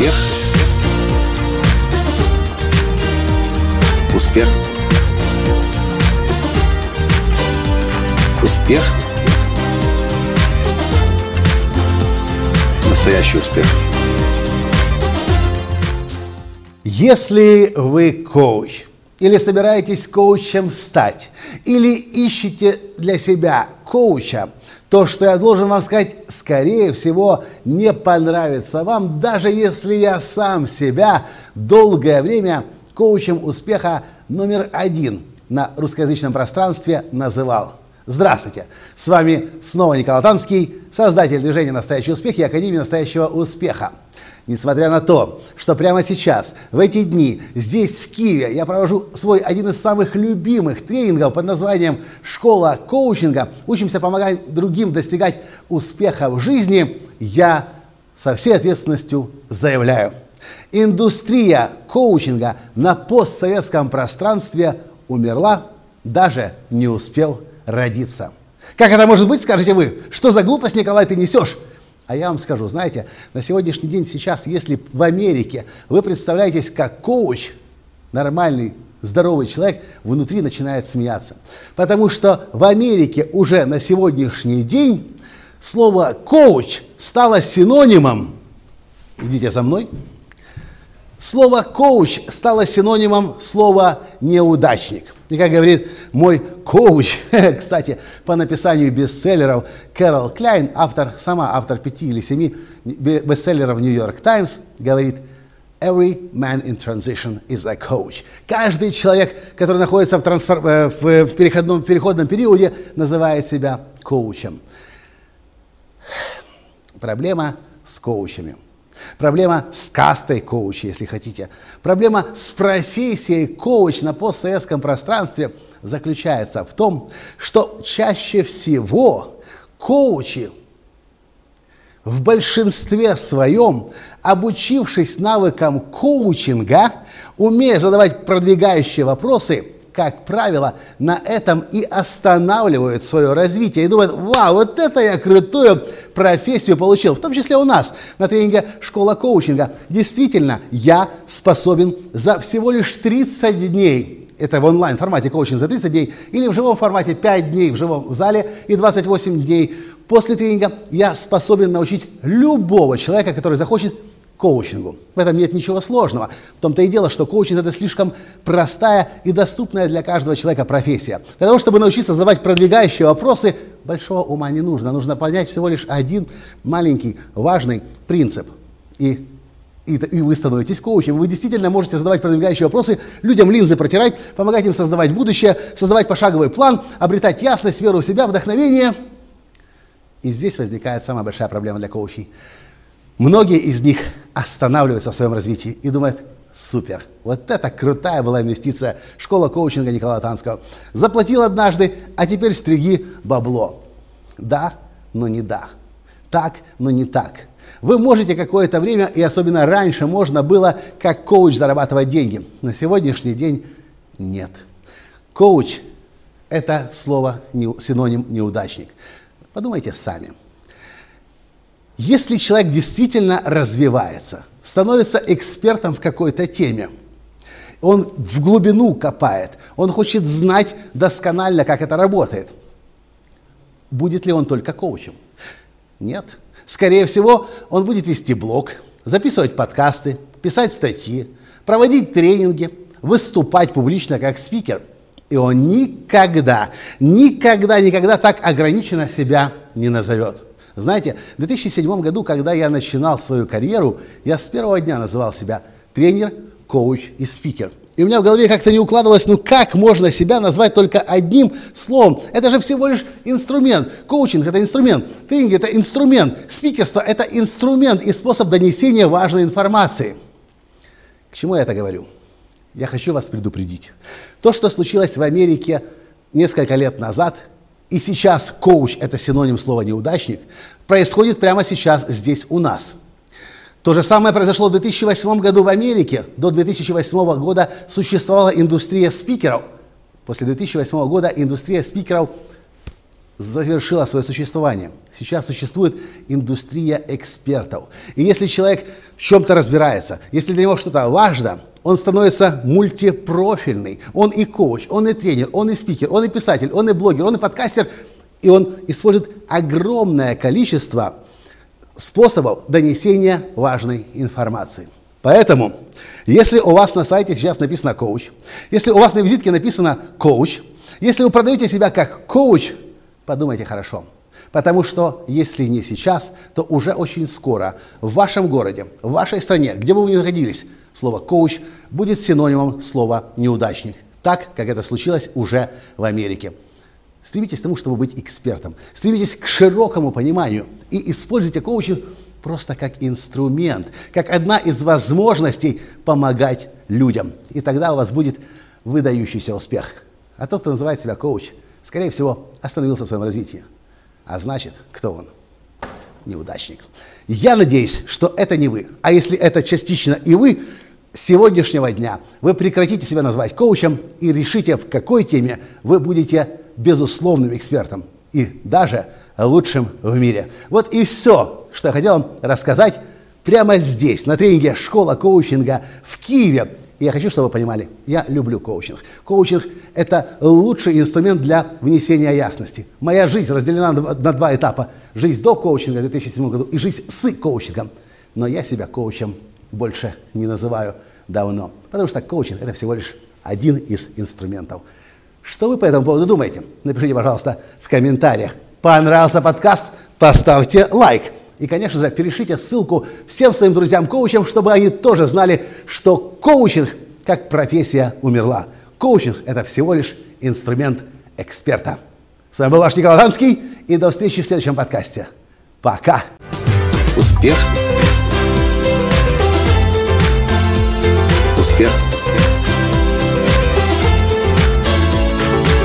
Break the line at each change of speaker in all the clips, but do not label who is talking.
Успех. Успех. Успех. Настоящий успех.
Если вы коуч, или собираетесь коучем стать, или ищете для себя коуча, то, что я должен вам сказать, скорее всего, не понравится вам, даже если я сам себя долгое время коучем успеха номер один на русскоязычном пространстве называл. Здравствуйте! С вами снова Николай Танский, создатель движения «Настоящий успех» и Академии «Настоящего успеха». Несмотря на то, что прямо сейчас, в эти дни, здесь, в Киеве, я провожу свой один из самых любимых тренингов под названием «Школа коучинга», учимся помогать другим достигать успеха в жизни, я со всей ответственностью заявляю. Индустрия коучинга на постсоветском пространстве умерла, даже не успел родиться. Как это может быть, скажете вы? Что за глупость, Николай, ты несешь? А я вам скажу, знаете, на сегодняшний день сейчас, если в Америке вы представляетесь как коуч, нормальный, здоровый человек, внутри начинает смеяться. Потому что в Америке уже на сегодняшний день слово коуч стало синонимом, идите за мной, Слово «коуч» стало синонимом слова «неудачник». И как говорит мой коуч, кстати, по написанию бестселлеров Кэрол Кляйн, автор, сама автор пяти или семи бестселлеров «Нью-Йорк Таймс», говорит «Every man in transition is a coach». Каждый человек, который находится в, трансфор... Э, в переходном, переходном периоде, называет себя коучем. Проблема с коучами – Проблема с кастой коуча, если хотите. Проблема с профессией коуч на постсоветском пространстве заключается в том, что чаще всего коучи в большинстве своем, обучившись навыкам коучинга, умея задавать продвигающие вопросы, как правило, на этом и останавливают свое развитие и думают, вау, вот это я крутую профессию получил, в том числе у нас на тренинге «Школа коучинга». Действительно, я способен за всего лишь 30 дней это в онлайн формате коучинг за 30 дней, или в живом формате 5 дней в живом зале и 28 дней после тренинга, я способен научить любого человека, который захочет коучингу. В этом нет ничего сложного. В том-то и дело, что коучинг – это слишком простая и доступная для каждого человека профессия. Для того, чтобы научиться задавать продвигающие вопросы, большого ума не нужно. Нужно понять всего лишь один маленький важный принцип. И и, и вы становитесь коучем. Вы действительно можете задавать продвигающие вопросы, людям линзы протирать, помогать им создавать будущее, создавать пошаговый план, обретать ясность, веру в себя, вдохновение. И здесь возникает самая большая проблема для коучей. Многие из них останавливаются в своем развитии и думают, супер, вот это крутая была инвестиция, школа коучинга Николая Танского. Заплатил однажды, а теперь стриги бабло. Да, но не да. Так, но не так. Вы можете какое-то время, и особенно раньше можно было как коуч зарабатывать деньги. На сегодняшний день нет. Коуч – это слово синоним неудачник. Подумайте сами. Если человек действительно развивается, становится экспертом в какой-то теме, он в глубину копает, он хочет знать досконально, как это работает, будет ли он только коучем? Нет. Скорее всего, он будет вести блог, записывать подкасты, писать статьи, проводить тренинги, выступать публично как спикер. И он никогда, никогда, никогда так ограниченно себя не назовет. Знаете, в 2007 году, когда я начинал свою карьеру, я с первого дня называл себя тренер, коуч и спикер. И у меня в голове как-то не укладывалось, ну как можно себя назвать только одним словом? Это же всего лишь инструмент. Коучинг – это инструмент, тренинг – это инструмент, спикерство – это инструмент и способ донесения важной информации. К чему я это говорю? Я хочу вас предупредить. То, что случилось в Америке несколько лет назад – и сейчас коуч – это синоним слова «неудачник», происходит прямо сейчас здесь у нас. То же самое произошло в 2008 году в Америке. До 2008 года существовала индустрия спикеров. После 2008 года индустрия спикеров завершила свое существование. Сейчас существует индустрия экспертов. И если человек в чем-то разбирается, если для него что-то важно, он становится мультипрофильный. Он и коуч, он и тренер, он и спикер, он и писатель, он и блогер, он и подкастер. И он использует огромное количество способов донесения важной информации. Поэтому, если у вас на сайте сейчас написано коуч, если у вас на визитке написано коуч, если вы продаете себя как коуч, подумайте хорошо. Потому что если не сейчас, то уже очень скоро в вашем городе, в вашей стране, где бы вы ни находились, слово коуч будет синонимом слова неудачник. Так, как это случилось уже в Америке. Стремитесь к тому, чтобы быть экспертом. Стремитесь к широкому пониманию и используйте коучинг просто как инструмент, как одна из возможностей помогать людям. И тогда у вас будет выдающийся успех. А тот, кто называет себя коуч, скорее всего, остановился в своем развитии. А значит, кто он? Неудачник. Я надеюсь, что это не вы. А если это частично и вы, с сегодняшнего дня вы прекратите себя назвать коучем и решите, в какой теме вы будете безусловным экспертом и даже лучшим в мире. Вот и все, что я хотел вам рассказать прямо здесь, на тренинге «Школа коучинга» в Киеве. И я хочу, чтобы вы понимали, я люблю коучинг. Коучинг – это лучший инструмент для внесения ясности. Моя жизнь разделена на два этапа. Жизнь до коучинга в 2007 году и жизнь с коучингом. Но я себя коучем больше не называю давно, потому что коучинг – это всего лишь один из инструментов. Что вы по этому поводу думаете? Напишите, пожалуйста, в комментариях. Понравился подкаст? Поставьте лайк. И, конечно же, перешлите ссылку всем своим друзьям-коучам, чтобы они тоже знали, что коучинг как профессия умерла. Коучинг – это всего лишь инструмент эксперта. С вами был ваш Николай Ланский, и до встречи в следующем подкасте. Пока!
Успех! Успех!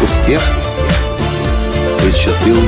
Успех! Быть счастливым,